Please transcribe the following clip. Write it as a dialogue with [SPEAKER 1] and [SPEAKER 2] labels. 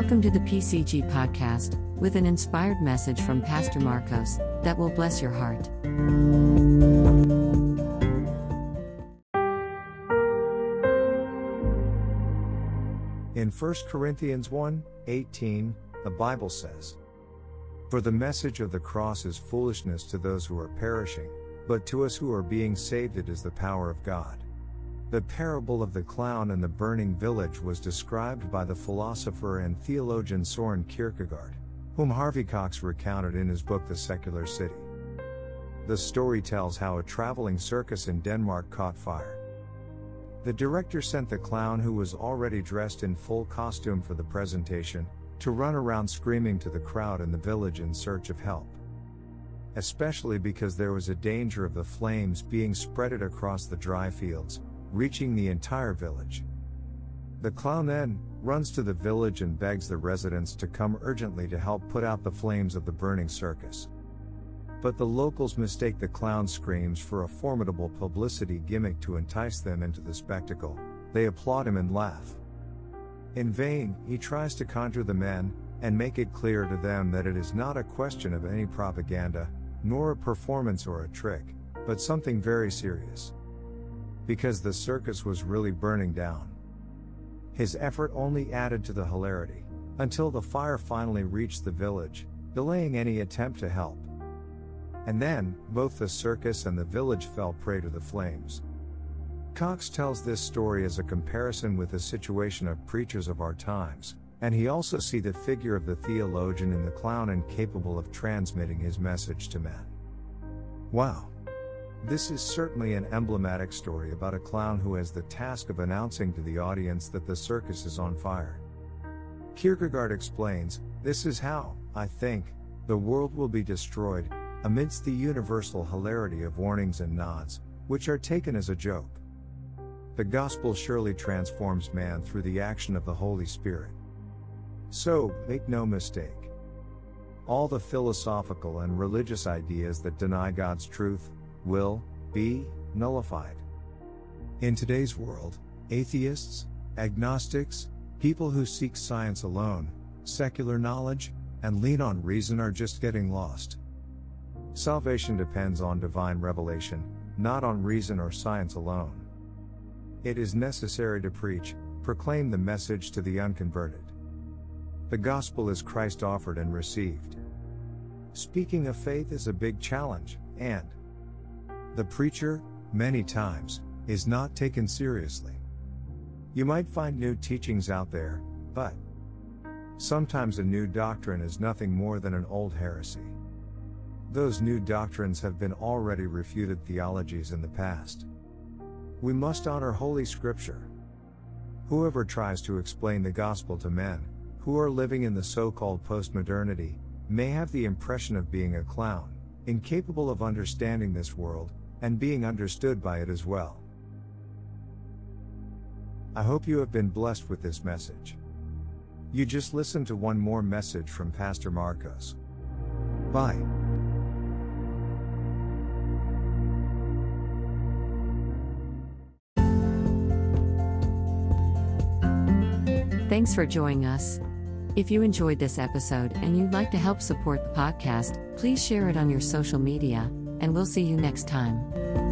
[SPEAKER 1] Welcome to the PCG podcast, with an inspired message from Pastor Marcos that will bless your heart.
[SPEAKER 2] In 1 Corinthians 1 18, the Bible says, For the message of the cross is foolishness to those who are perishing, but to us who are being saved it is the power of God. The parable of the clown and the burning village was described by the philosopher and theologian Soren Kierkegaard, whom Harvey Cox recounted in his book The Secular City. The story tells how a traveling circus in Denmark caught fire. The director sent the clown, who was already dressed in full costume for the presentation, to run around screaming to the crowd in the village in search of help. Especially because there was a danger of the flames being spreaded across the dry fields, reaching the entire village. The clown then runs to the village and begs the residents to come urgently to help put out the flames of the burning circus. But the locals mistake the clown's screams for a formidable publicity gimmick to entice them into the spectacle. They applaud him and laugh. In vain, he tries to conjure the men and make it clear to them that it is not a question of any propaganda, nor a performance or a trick, but something very serious because the circus was really burning down. His effort only added to the hilarity, until the fire finally reached the village, delaying any attempt to help. And then, both the circus and the village fell prey to the flames. Cox tells this story as a comparison with the situation of preachers of our times, and he also see the figure of the theologian in the clown incapable of transmitting his message to men. Wow. This is certainly an emblematic story about a clown who has the task of announcing to the audience that the circus is on fire. Kierkegaard explains, This is how, I think, the world will be destroyed, amidst the universal hilarity of warnings and nods, which are taken as a joke. The gospel surely transforms man through the action of the Holy Spirit. So, make no mistake. All the philosophical and religious ideas that deny God's truth, will be nullified. In today's world, atheists, agnostics, people who seek science alone, secular knowledge, and lean on reason are just getting lost. Salvation depends on divine revelation, not on reason or science alone. It is necessary to preach, proclaim the message to the unconverted. The gospel is Christ offered and received. Speaking of faith is a big challenge, and the preacher, many times, is not taken seriously. You might find new teachings out there, but sometimes a new doctrine is nothing more than an old heresy. Those new doctrines have been already refuted theologies in the past. We must honor Holy Scripture. Whoever tries to explain the gospel to men, who are living in the so called postmodernity, may have the impression of being a clown, incapable of understanding this world, and being understood by it as well. I hope you have been blessed with this message. You just listened to one more message from Pastor Marcos. Bye.
[SPEAKER 1] Thanks for joining us. If you enjoyed this episode and you'd like to help support the podcast, please share it on your social media and we'll see you next time.